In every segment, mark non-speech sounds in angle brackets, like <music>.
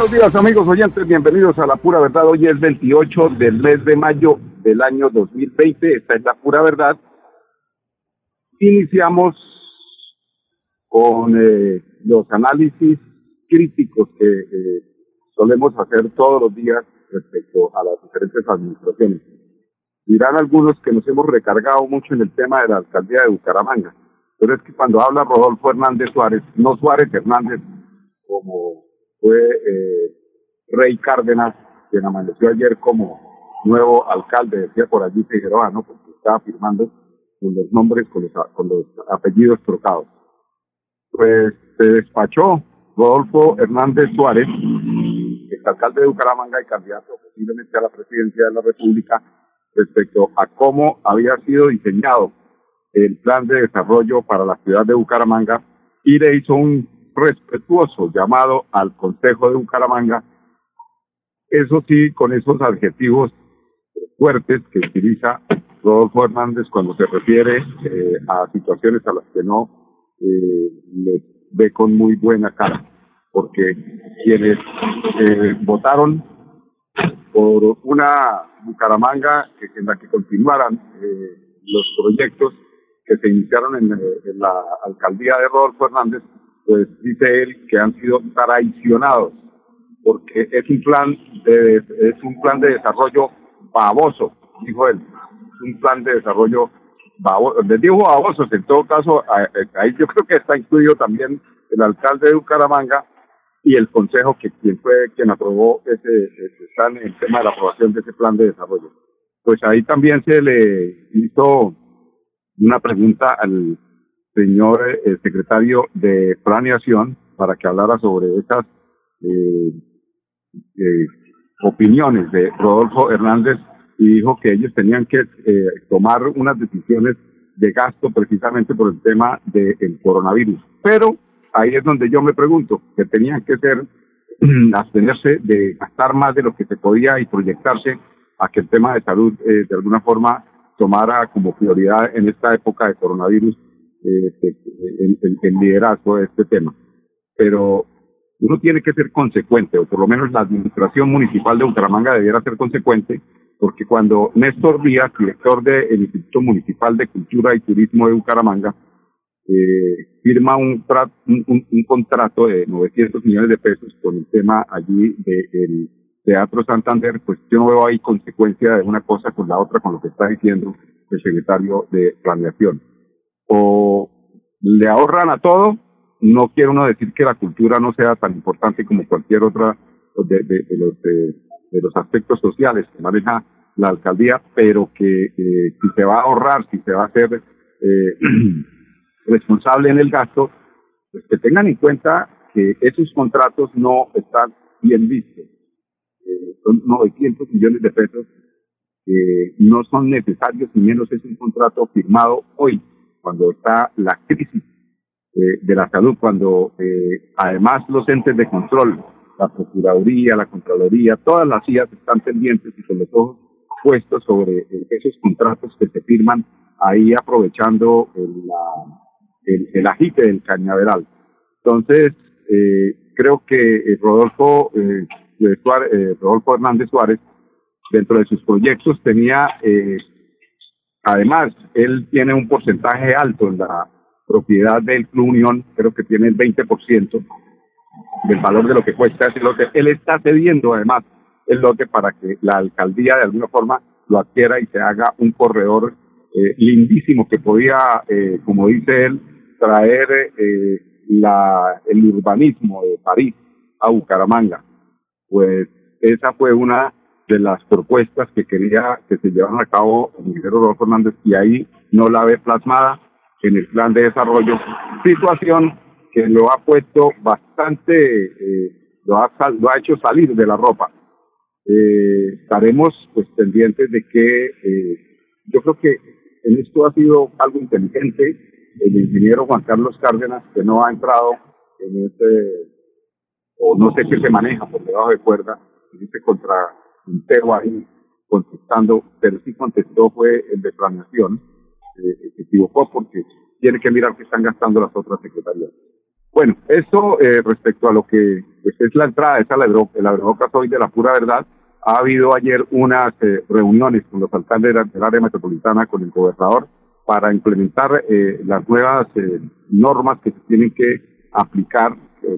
Buenos días amigos oyentes, bienvenidos a La Pura Verdad. Hoy es 28 del mes de mayo del año 2020, esta es La Pura Verdad. Iniciamos con eh, los análisis críticos que eh, solemos hacer todos los días respecto a las diferentes administraciones. Dirán algunos que nos hemos recargado mucho en el tema de la alcaldía de Bucaramanga, pero es que cuando habla Rodolfo Hernández Suárez, no Suárez Hernández como fue eh, Rey Cárdenas, quien amaneció ayer como nuevo alcalde, decía por allí Figueroa, ¿no? Porque estaba firmando con los nombres, con los, apellidos trocados. Pues se despachó Rodolfo Hernández Suárez, alcalde de Bucaramanga y candidato posiblemente a la presidencia de la República, respecto a cómo había sido diseñado el plan de desarrollo para la ciudad de Bucaramanga y le hizo un respetuoso llamado al Consejo de Bucaramanga, eso sí, con esos adjetivos fuertes que utiliza Rodolfo Hernández cuando se refiere eh, a situaciones a las que no eh, le ve con muy buena cara, porque quienes eh, votaron por una Bucaramanga en la que continuaran los proyectos que se iniciaron en la alcaldía de Rodolfo Hernández, pues dice él que han sido traicionados porque es un plan de, es un plan de desarrollo baboso, dijo él, es un plan de desarrollo baboso, les dijo babosos, en todo caso, ahí yo creo que está incluido también el alcalde de Bucaramanga y el consejo que quien fue quien aprobó ese, ese en el tema de la aprobación de ese plan de desarrollo. Pues ahí también se le hizo una pregunta al señor eh, secretario de Planeación para que hablara sobre esas eh, eh, opiniones de Rodolfo Hernández y dijo que ellos tenían que tomar unas decisiones de gasto precisamente por el tema del coronavirus. Pero ahí es donde yo me pregunto, que tenían que ser <clears throat> abstenerse de gastar más de lo que se podía y proyectarse a que el tema de salud de alguna forma tomara como prioridad en esta época de coronavirus este, el, liderazgo de este tema. Pero uno tiene que ser consecuente, o por lo menos la administración municipal de Bucaramanga debiera ser consecuente, porque cuando Néstor Díaz, director del Instituto Municipal de Cultura y Turismo de Bucaramanga, eh, firma un, un, contrato de 900 millones de pesos con el tema allí del Teatro Santander, pues yo no veo ahí consecuencia de una cosa con la otra, con lo que está diciendo el secretario de Planeación o le ahorran a todo. No quiere uno decir que la cultura no sea tan importante como cualquier otra de, los, de, los aspectos sociales que maneja la alcaldía, pero que eh, si se va a ahorrar, si se va a ser eh, <clears throat> responsable en el gasto, pues que tengan en cuenta que esos contratos no están bien vistos. Eh, son 900 millones de pesos que no son necesarios, y menos es un contrato firmado hoy cuando está la crisis eh, de la salud, cuando eh, además los entes de control, la Procuraduría, la Contraloría, todas las IAS están pendientes y con los ojos puestos sobre eh, esos contratos que se firman ahí aprovechando el, el, el agite del cañaveral. Entonces, creo que Rodolfo, Suárez, Rodolfo Hernández Suárez, dentro de sus proyectos tenía Además, él tiene un porcentaje alto en la propiedad del Club Unión, creo que tiene el 20% del valor de lo que cuesta ese lote. Él está cediendo además el lote para que la alcaldía de alguna forma lo adquiera y se haga un corredor eh, lindísimo que podía, eh, como dice él, traer eh, la, el urbanismo de París a Bucaramanga. Pues esa fue una de las propuestas que quería que se llevaran a cabo el ingeniero Rodolfo Fernández y ahí no la ve plasmada en el plan de desarrollo, situación que lo ha puesto bastante eh, lo ha, lo ha hecho salir de la ropa. Eh, estaremos pues pendientes de que eh, yo creo que en esto ha sido algo inteligente el ingeniero Juan Carlos Cárdenas que no ha entrado en este o no sé qué se maneja por debajo de cuerda dice contra un tema ahí contestando pero sí contestó fue el de planeación eh, se equivocó porque tiene que mirar que están gastando las otras secretarías bueno, eso eh, respecto a lo que pues, es la entrada, esa la abrebocas hoy de la pura verdad. Ha habido ayer unas eh, reuniones con los alcaldes del área metropolitana, con el gobernador, para implementar eh, las nuevas eh, normas que se tienen que aplicar,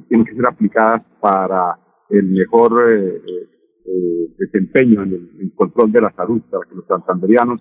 tienen que ser aplicadas para el mejor desempeño en el, control de la salud, para que los santanderianos,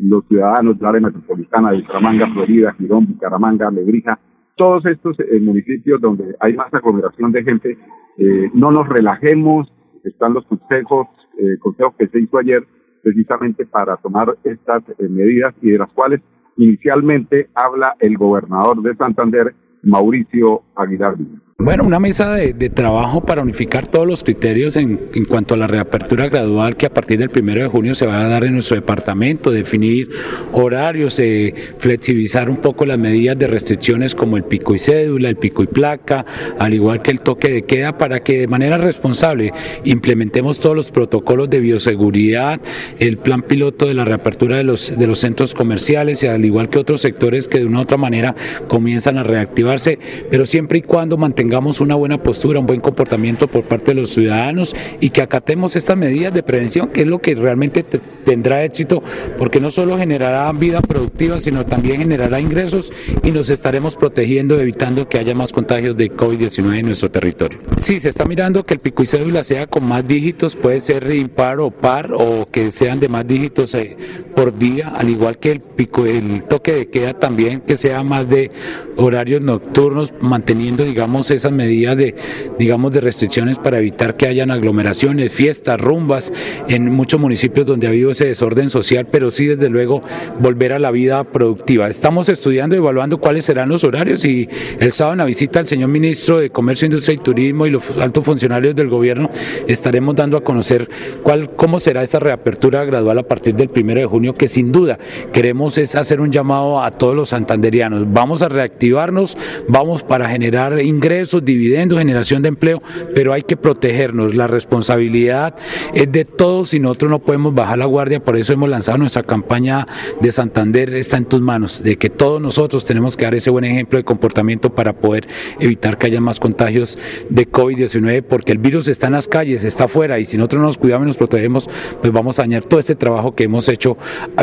los ciudadanos del área metropolitana de Bucaramanga, Florida, Girón, Bucaramanga, Lebrija, todos estos eh, municipios donde hay más aglomeración de gente, eh, no nos relajemos, están los consejos, eh, consejos que se hizo ayer precisamente para tomar estas eh, medidas y de las cuales inicialmente habla el gobernador de Santander, Mauricio Aguilar bueno, una mesa de, trabajo para unificar todos los criterios en, cuanto a la reapertura gradual que a partir del primero de junio se va a dar en nuestro departamento, definir horarios, eh, flexibilizar un poco las medidas de restricciones como el pico y cédula, el pico y placa, al igual que el toque de queda, para que de manera responsable implementemos todos los protocolos de bioseguridad, el plan piloto de la reapertura de los, de los centros comerciales y al igual que otros sectores que de una u otra manera comienzan a reactivarse, pero siempre y cuando mantengamos tengamos una buena postura, un buen comportamiento por parte de los ciudadanos y que acatemos estas medidas de prevención, que es lo que realmente tendrá éxito, porque no solo generará vida productiva, sino también generará ingresos y nos estaremos protegiendo, evitando que haya más contagios de COVID-19 en nuestro territorio. Sí, se está mirando que el pico y cédula sea con más dígitos, puede ser impar o par, o que sean de más dígitos eh, por día, al igual que el pico, el toque de queda también, que sea más de horarios nocturnos, manteniendo, digamos, esas medidas de, digamos, de restricciones para evitar que hayan aglomeraciones, fiestas, rumbas en muchos municipios donde ha habido ese desorden social, pero sí, desde luego, volver a la vida productiva. Estamos estudiando y evaluando cuáles serán los horarios y el sábado en la visita al señor ministro de Comercio, Industria y Turismo y los altos funcionarios del gobierno estaremos dando a conocer cuál, cómo será esta reapertura gradual a partir del primero de junio, que sin duda queremos es hacer un llamado a todos los santanderianos. Vamos a reactivarnos, vamos para generar ingresos dividendos, generación de empleo, pero hay que protegernos. La responsabilidad es de todos y nosotros no podemos bajar la guardia, por eso hemos lanzado nuestra campaña de Santander, está en tus manos, de que todos nosotros tenemos que dar ese buen ejemplo de comportamiento para poder evitar que haya más contagios de COVID-19, porque el virus está en las calles, está afuera y si nosotros nos cuidamos y nos protegemos, pues vamos a dañar todo este trabajo que hemos hecho,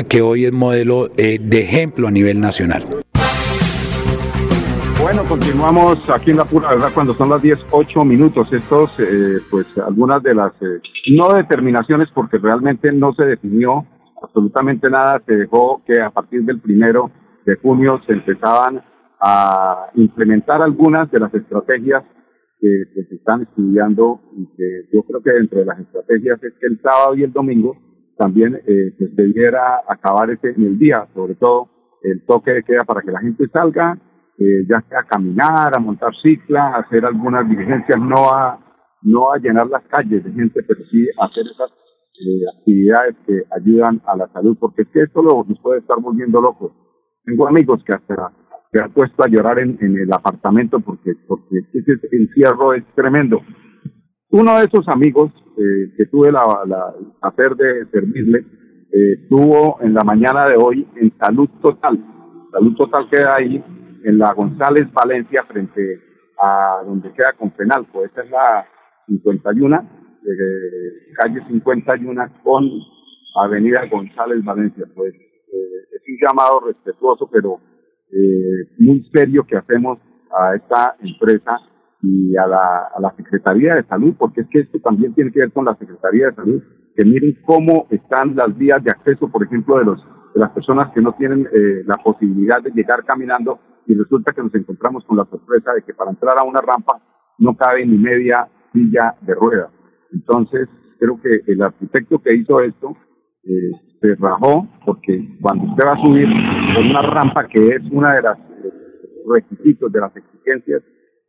que hoy es modelo eh, de ejemplo a nivel nacional. Bueno, continuamos aquí en la pura verdad cuando son las 10, 8 minutos. Estos, eh, pues algunas de las, eh, no determinaciones porque realmente no se definió absolutamente nada, se dejó que a partir del primero de junio se empezaban a implementar algunas de las estrategias que, se están estudiando y que yo creo que dentro de las estrategias es que el sábado y el domingo también eh, pues debiera acabar ese en el día, sobre todo el toque de queda para que la gente salga eh, ya a caminar, a montar cicla, a hacer algunas diligencias, no a, no a llenar las calles de gente, pero sí a hacer esas eh, actividades que ayudan a la salud, porque es que esto lo, puede estar volviendo locos. Tengo amigos que hasta se han puesto a llorar en, en el apartamento porque, porque ese encierro es tremendo. Uno de esos amigos eh, que tuve la, la hacer de servirle eh, estuvo en la mañana de hoy en Salud Total. Salud Total queda ahí en la González Valencia frente a donde queda con Penalco. Esta es la 51, eh, calle 51 con Avenida González Valencia. Pues eh, es un llamado respetuoso, pero eh, muy serio que hacemos a esta empresa y a la, a la Secretaría de Salud, porque es que esto también tiene que ver con la Secretaría de Salud, que miren cómo están las vías de acceso, por ejemplo, de los de las personas que no tienen eh, la posibilidad de llegar caminando y resulta que nos encontramos con la sorpresa de que para entrar a una rampa no cabe ni media silla de ruedas. Entonces, creo que el arquitecto que hizo esto eh, se rajó porque cuando usted va a subir por una rampa que es una de las eh, requisitos de las exigencias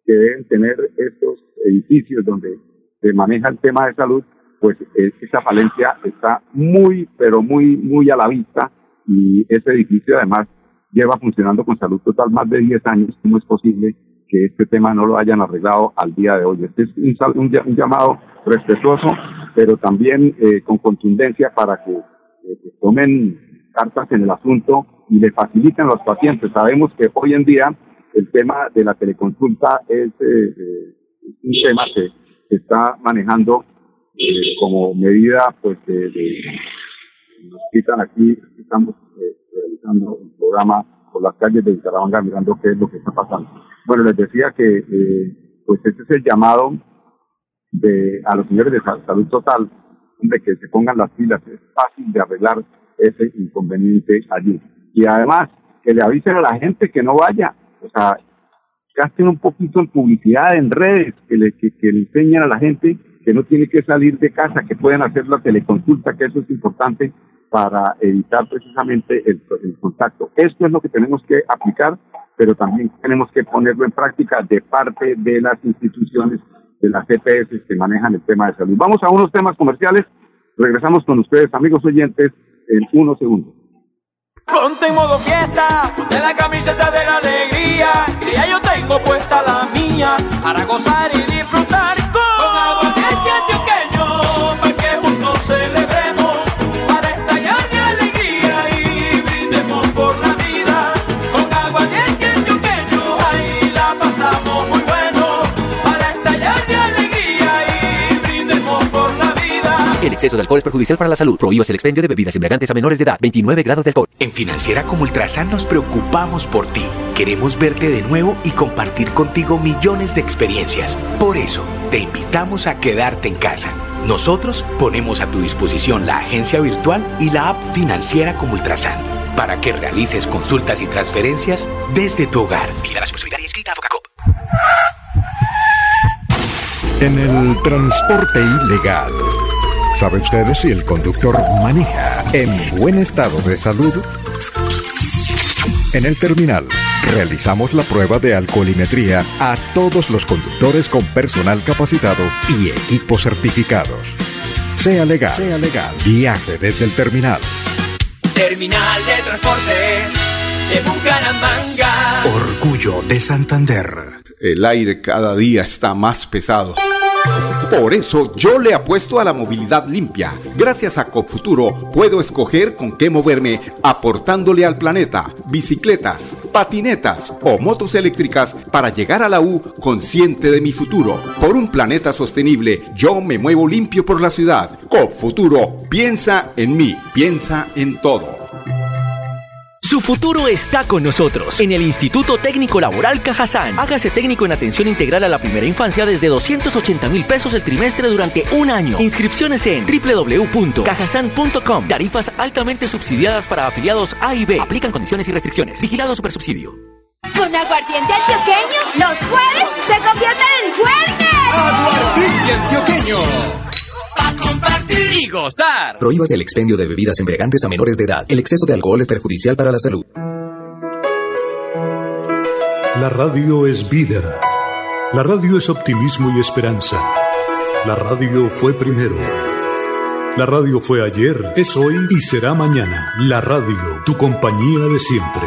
que deben tener estos edificios donde se maneja el tema de salud, pues esa falencia está muy, pero muy, muy a la vista y ese edificio además lleva funcionando con salud total más de 10 años. ¿Cómo es posible que este tema no lo hayan arreglado al día de hoy? Este es un, llamado respetuoso, pero también eh, con contundencia para que eh, tomen cartas en el asunto y le faciliten a los pacientes. Sabemos que hoy en día el tema de la teleconsulta es eh, un tema que se está manejando como medida pues de, nos quitan aquí estamos realizando un programa por las calles de Bucaramanga mirando qué es lo que está pasando. Bueno, les decía que eh, pues este es el llamado de a los señores de salud total de que se pongan las pilas, es fácil de arreglar ese inconveniente allí. Y además, que le avisen a la gente que no vaya, o sea, gasten un poquito en publicidad en redes, que le, que, que le enseñen a la gente que no tiene que salir de casa, que pueden hacer la teleconsulta, que eso es importante para evitar precisamente el, contacto. Esto es lo que tenemos que aplicar, pero también tenemos que ponerlo en práctica de parte de las instituciones, de las CPS e que manejan el tema de salud. Vamos a unos temas comerciales. Regresamos con ustedes, amigos oyentes, en unos segundos. Ponte en modo fiesta, ponte la camiseta de la alegría, que ya yo tengo puesta la mía, para gozar y disfrutar exceso de alcohol es perjudicial para la salud. Prohíbas el expendio de bebidas embriagantes a menores de edad. 29 grados de alcohol. En Financiera como Ultrasan nos preocupamos por ti. Queremos verte de nuevo y compartir contigo millones de experiencias. Por eso, te invitamos a quedarte en casa. Nosotros ponemos a tu disposición la agencia virtual y la app Financiera como Ultrasan para que realices consultas y transferencias desde tu hogar. Mira la inscrita a En el transporte ilegal ¿Sabe usted si el conductor maneja en buen estado de salud? En el terminal realizamos la prueba de alcoholimetría a todos los conductores con personal capacitado y equipos certificados. Sea legal, sea legal, viaje desde el terminal. Terminal de Transportes de Bucaramanga. Orgullo de Santander. El aire cada día está más pesado. Por eso yo le apuesto a la movilidad limpia. Gracias a Copfuturo puedo escoger con qué moverme aportándole al planeta bicicletas, patinetas o motos eléctricas para llegar a la U consciente de mi futuro. Por un planeta sostenible, yo me muevo limpio por la ciudad. Copfuturo, piensa en mí, piensa en todo. Su futuro está con nosotros en el Instituto Técnico Laboral Cajazán. Hágase técnico en atención integral a la primera infancia desde 280 mil pesos el trimestre durante un año. Inscripciones en www.cajazán.com. Tarifas altamente subsidiadas para afiliados A y B. Aplican condiciones y restricciones. Vigilado Supersubsidio. Con aguardiente antioqueño, los jueves se convierten en fuertes. Aguardiente antioqueño compartir y gozar. Prohíbas el expendio de bebidas embriagantes a menores de edad. El exceso de alcohol es perjudicial para la salud. La radio es vida. La radio es optimismo y esperanza. La radio fue primero. La radio fue ayer, es hoy y será mañana. La radio, tu compañía de siempre.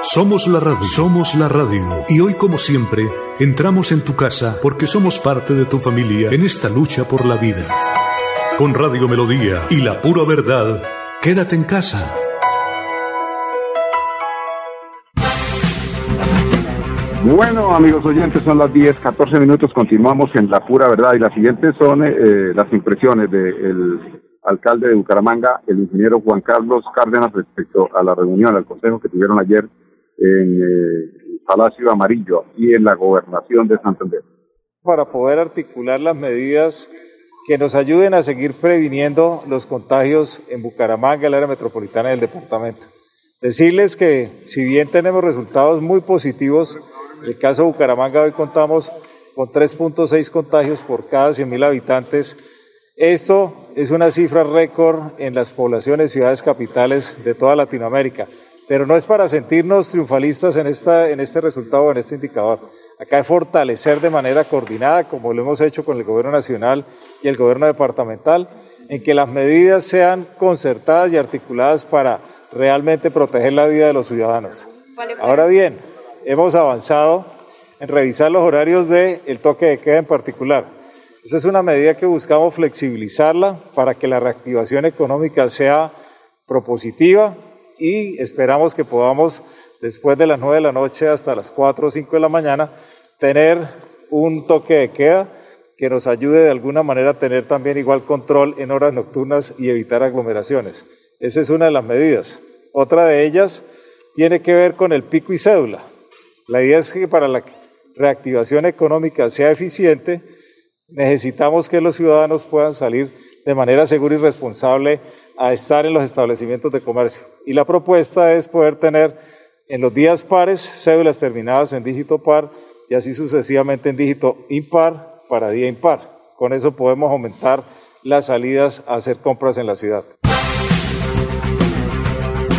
Somos la radio, somos la radio. Y hoy como siempre, entramos en tu casa porque somos parte de tu familia en esta lucha por la vida. Con Radio Melodía y la pura verdad, quédate en casa. Bueno, amigos oyentes, son las 10, 14 minutos, continuamos en la pura verdad y las siguientes son eh, las impresiones del alcalde de Bucaramanga, el ingeniero Juan Carlos Cárdenas, respecto a la reunión, al consejo que tuvieron ayer en eh, Palacio Amarillo y en la gobernación de Santander. Para poder articular las medidas que nos ayuden a seguir previniendo los contagios en Bucaramanga, el área metropolitana del departamento. Decirles que si bien tenemos resultados muy positivos, en el caso de Bucaramanga hoy contamos con 3.6 contagios por cada 100.000 habitantes. Esto es una cifra récord en las poblaciones ciudades capitales de toda Latinoamérica. Pero no es para sentirnos triunfalistas en, esta, en este resultado, en este indicador. Acá es fortalecer de manera coordinada, como lo hemos hecho con el gobierno nacional y el gobierno departamental, en que las medidas sean concertadas y articuladas para realmente proteger la vida de los ciudadanos. Ahora bien, hemos avanzado en revisar los horarios del el toque de queda en particular. Esta es una medida que buscamos flexibilizarla para que la reactivación económica sea propositiva y esperamos que podamos, después de las 9 de la noche hasta las 4 o 5 de la mañana, tener un toque de queda que nos ayude de alguna manera a tener también igual control en horas nocturnas y evitar aglomeraciones. Esa es una de las medidas. Otra de ellas tiene que ver con el pico y cédula. La idea es que para la reactivación económica sea eficiente, necesitamos que los ciudadanos puedan salir de manera segura y responsable a estar en los establecimientos de comercio. Y la propuesta es poder tener en los días pares cédulas terminadas en dígito par y así sucesivamente en dígito impar para día impar. Con eso podemos aumentar las salidas a hacer compras en la ciudad.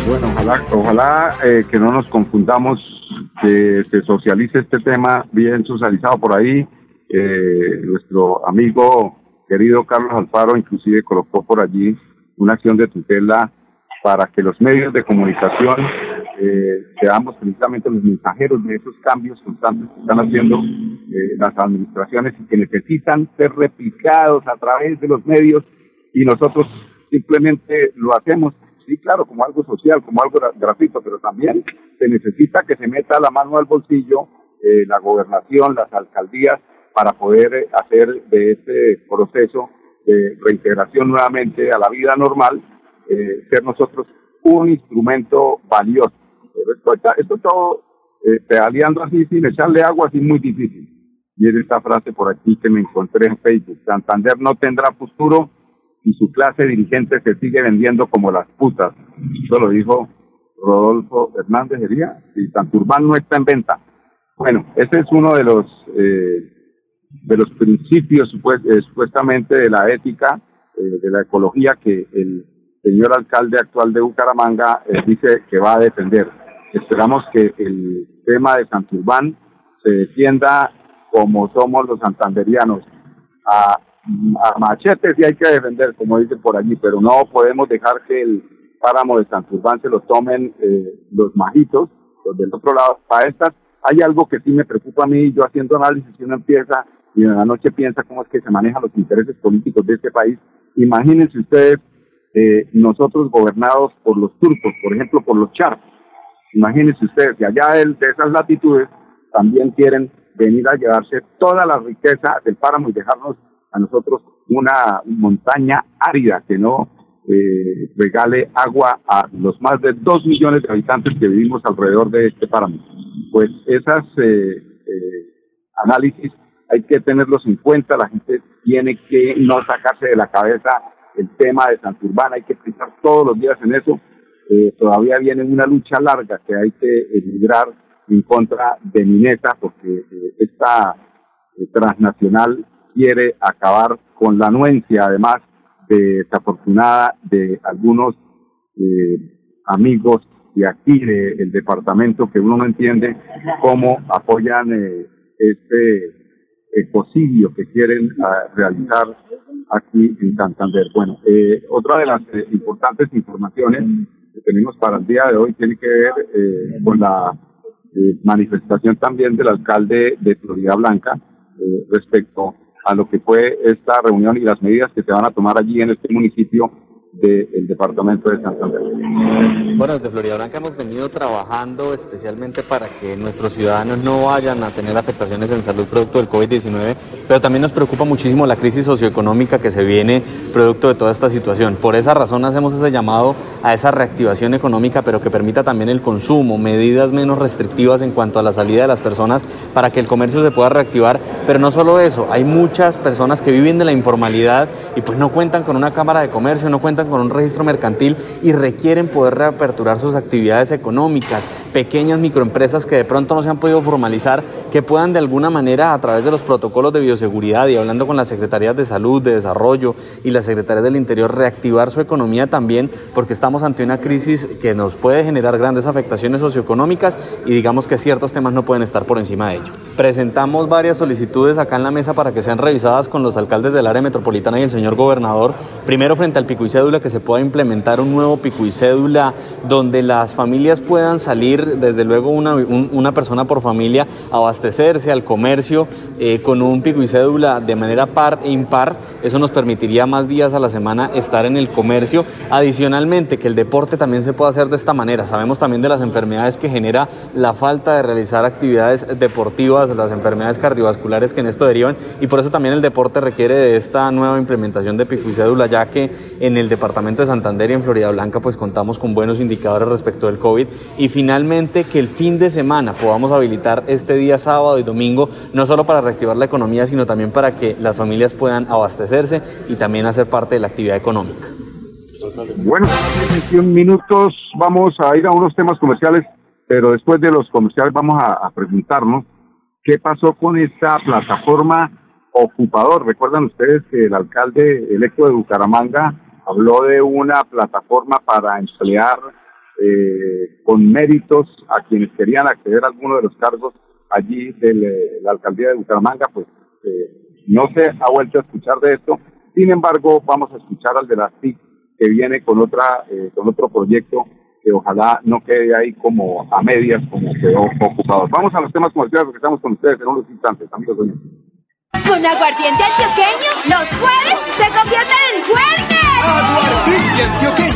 Bueno, ojalá, ojalá eh, que no nos confundamos, que se socialice este tema bien socializado por ahí. Eh, nuestro amigo querido Carlos Alfaro inclusive colocó por allí una acción de tutela para que los medios de comunicación eh, seamos precisamente los mensajeros de esos cambios constantes que están haciendo eh, las administraciones y que necesitan ser replicados a través de los medios y nosotros simplemente lo hacemos, sí, claro, como algo social, como algo gratuito, pero también se necesita que se meta la mano al bolsillo eh, la gobernación, las alcaldías, para poder hacer de este proceso de reintegración nuevamente a la vida normal, eh, ser nosotros un instrumento valioso. Esto, esto todo eh, pedaleando así sin echarle agua así muy difícil. Y es esta frase por aquí que me encontré en Facebook. Santander no tendrá futuro y su clase dirigente se sigue vendiendo como las putas. Eso lo dijo Rodolfo Hernández Hería. Y Santurbán no está en venta. Bueno, ese es uno de los eh, de los principios eh, supuestamente de la ética, eh, de la ecología que el señor alcalde actual de Bucaramanga eh, dice que va a defender. Esperamos que el tema de Santurbán se defienda como somos los santanderianos. A, a machetes sí hay que defender, como dicen por allí, pero no podemos dejar que el páramo de Santurbán se lo tomen los majitos, los del otro lado. Para estas hay algo que sí me preocupa a mí, yo haciendo análisis, y uno empieza y en la noche piensa cómo es que se manejan los intereses políticos de este país. Imagínense ustedes eh, nosotros gobernados por los turcos, por ejemplo, por los charcos. Imagínense ustedes, que allá de, esas latitudes también quieren venir a llevarse toda la riqueza del páramo y dejarnos a nosotros una montaña árida que no eh, regale agua a los más de dos millones de habitantes que vivimos alrededor de este páramo. Pues esas eh, eh análisis hay que tenerlos en cuenta, la gente tiene que no sacarse de la cabeza el tema de Santurbán, hay que pensar todos los días en eso. Eh, todavía viene una lucha larga que hay que librar en contra de Mineta, porque eh, esta eh, transnacional quiere acabar con la anuencia, además desafortunada, de algunos amigos de aquí, del departamento, que uno no entiende cómo apoyan este ecocidio que quieren ah, realizar aquí en Santander. Bueno, eh, otra de las eh, importantes informaciones que tenemos para el día de hoy tiene que ver eh, con la manifestación también del alcalde de Florida Blanca respecto a lo que fue esta reunión y las medidas que se van a tomar allí en este municipio del departamento de Santander. Bueno, desde Florida Blanca hemos venido trabajando especialmente para que nuestros ciudadanos no vayan a tener afectaciones en salud producto del COVID-19, pero también nos preocupa muchísimo la crisis socioeconómica que se viene producto de toda esta situación. Por esa razón hacemos ese llamado a esa reactivación económica, pero que permita también el consumo, medidas menos restrictivas en cuanto a la salida de las personas para que el comercio se pueda reactivar. Pero no solo eso, hay muchas personas que viven de la informalidad y pues no cuentan con una cámara de comercio, no cuentan con un registro mercantil y requieren poder reaperturar sus actividades económicas, pequeñas microempresas que de pronto no se han podido formalizar, que puedan de alguna manera a través de los protocolos de bioseguridad y hablando con las secretarías de salud, de desarrollo y las secretarías del interior, reactivar su economía también, porque estamos ante una crisis que nos puede generar grandes afectaciones socioeconómicas y digamos que ciertos temas no pueden estar por encima de ello. Presentamos varias solicitudes acá en la mesa para que sean revisadas con los alcaldes del área metropolitana y el señor gobernador. Primero, frente al pico y cédula, que se pueda implementar un nuevo pico y cédula donde las familias puedan salir, desde luego una, una persona por familia, abastecerse al comercio eh, con un pico y cédula de manera par e impar. Eso nos permitiría más días a la semana estar en el comercio. Adicionalmente, que el deporte también se pueda hacer de esta manera. Sabemos también de las enfermedades que genera la falta de realizar actividades deportivas, las enfermedades cardiovasculares que en esto derivan y por eso también el deporte requiere de esta nueva implementación de pico y cédula, ya que en el departamento de Santander y en Florida Blanca pues contamos con buenos indicadores respecto del COVID y finalmente que el fin de semana podamos habilitar este día sábado y domingo no solo para reactivar la economía, sino también para que las familias puedan abastecerse y también hacer parte de la actividad económica. Bueno, en 21 minutos vamos a ir a unos temas comerciales, pero después de los comerciales vamos a, preguntarnos qué pasó con esta plataforma ocupador. Recuerdan ustedes que el alcalde electo de Bucaramanga habló de una plataforma para emplear eh, con méritos a quienes querían acceder a alguno de los cargos allí de la alcaldía de Bucaramanga, pues eh, no se ha vuelto a escuchar de esto. Sin embargo, vamos a escuchar al de la TIC que viene con otra eh, con otro proyecto que ojalá no quede ahí como a medias, como quedó ocupado. Vamos a los temas comerciales porque estamos con ustedes en unos instantes, amigos. Con aguardiente antioqueño, los jueves se convierten en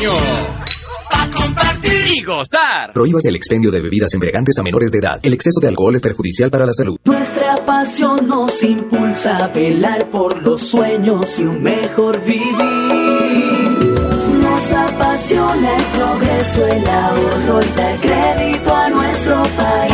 antioqueño compartir y gozar. Prohíbas el expendio de bebidas embriagantes a menores de edad. El exceso de alcohol es perjudicial para la salud. Nuestra pasión nos impulsa a velar por los sueños y un mejor vivir. Nos apasiona el progreso, el ahorro y dar crédito a nuestro país.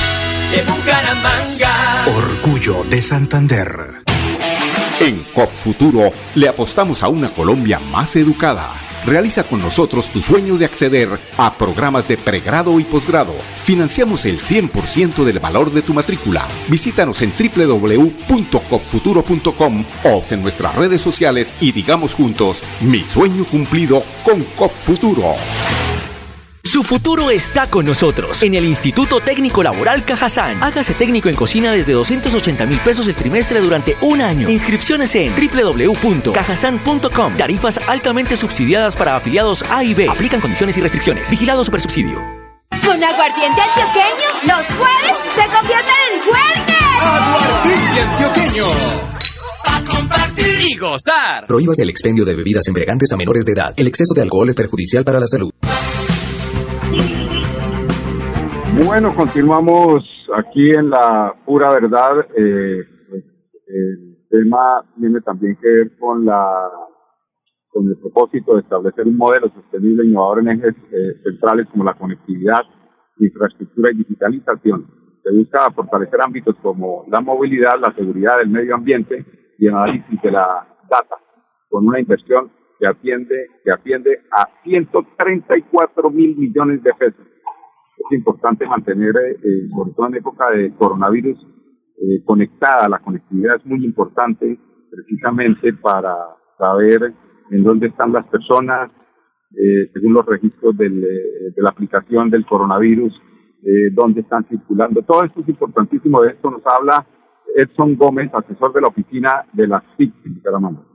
de Bucaramanga. Orgullo de Santander. En COP Futuro le apostamos a una Colombia más educada. Realiza con nosotros tu sueño de acceder a programas de pregrado y posgrado. Financiamos el 100% del valor de tu matrícula. Visítanos en www.copfuturo.com o en nuestras redes sociales y digamos juntos, mi sueño cumplido con COP Futuro. Su futuro está con nosotros en el Instituto Técnico Laboral Cajazán. Hágase técnico en cocina desde 280 mil pesos el trimestre durante un año. Inscripciones en www.cajazán.com. Tarifas altamente subsidiadas para afiliados A y B. Aplican condiciones y restricciones. Vigilado Supersubsidio. Con aguardiente antioqueño, los jueves se convierten en fuertes. Aguardiente antioqueño a compartir y gozar. Prohíbas el expendio de bebidas embriagantes a menores de edad. El exceso de alcohol es perjudicial para la salud. Bueno, continuamos aquí en la pura verdad. Eh, el tema tiene también que ver con la con el propósito de establecer un modelo sostenible e innovador en ejes eh, centrales como la conectividad, infraestructura y digitalización. Se busca fortalecer ámbitos como la movilidad, la seguridad, el medio ambiente y el análisis de la data, con una inversión que atiende, que atiende a 134 mil millones de pesos es importante mantener, eh, eh, sobre todo en época de coronavirus, eh, conectada. La conectividad es muy importante precisamente para saber en dónde están las personas, según los registros de la aplicación del coronavirus, dónde están circulando. Todo esto es importantísimo. De esto nos habla Edson Gómez, asesor de la oficina de la SIC en Bucaramanga.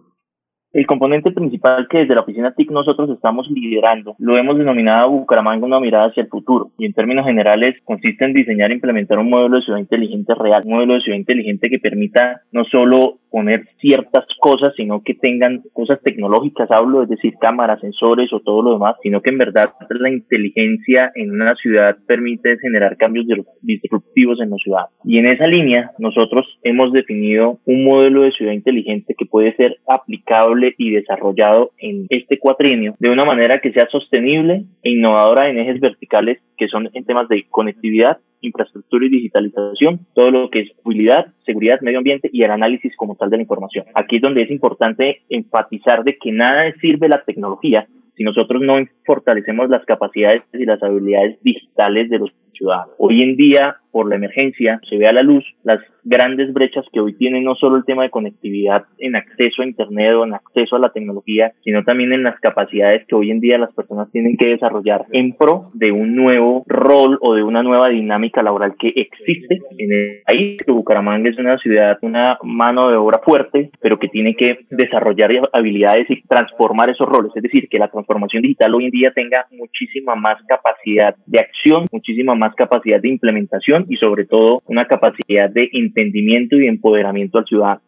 El componente principal que desde la oficina TIC nosotros estamos liderando lo hemos denominado Bucaramanga una mirada hacia el futuro y en términos generales consiste en diseñar e implementar un modelo de ciudad inteligente real, un modelo de ciudad inteligente que permita no solo poner ciertas cosas, sino que tengan cosas tecnológicas, hablo, es decir, cámaras, sensores o todo lo demás, sino que en verdad la inteligencia en una ciudad permite generar cambios disruptivos en la ciudad. Y en esa línea, nosotros hemos definido un modelo de ciudad inteligente que puede ser aplicable y desarrollado en este cuatrienio de una manera que sea sostenible e innovadora en ejes verticales que son en temas de conectividad, infraestructura y digitalización, todo lo que es movilidad, seguridad, medio ambiente y el análisis como tal de la información. Aquí es donde es importante enfatizar de que nada sirve la tecnología si nosotros no fortalecemos las capacidades y las habilidades digitales de los ciudadanos. Hoy en día, por la emergencia, se ve a la luz las grandes brechas que hoy tienen no solo el tema de conectividad en acceso a Internet o en acceso a la tecnología, sino también en las capacidades que hoy en día las personas tienen que desarrollar en pro de un nuevo rol o de una nueva dinámica laboral que existe en el país. Bucaramanga es una ciudad, una mano de obra fuerte, pero que tiene que desarrollar habilidades y transformar esos roles. Es decir, que la transformación digital hoy en día tenga muchísima más capacidad de acción, muchísima capacidad de implementación y sobre todo una capacidad de entendimiento y empoderamiento al ciudadano.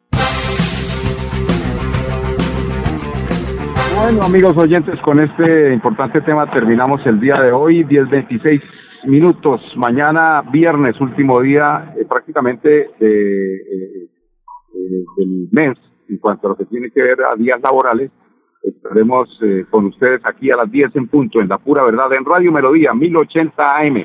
Bueno, amigos oyentes, con este importante tema terminamos el día de hoy, 10.26 minutos. Mañana, viernes, último día eh, prácticamente de, eh, eh, del mes, en cuanto a lo que tiene que ver a días laborales. Estaremos con ustedes aquí a las 10 en punto, en la pura verdad, en Radio Melodía, 1080 AM,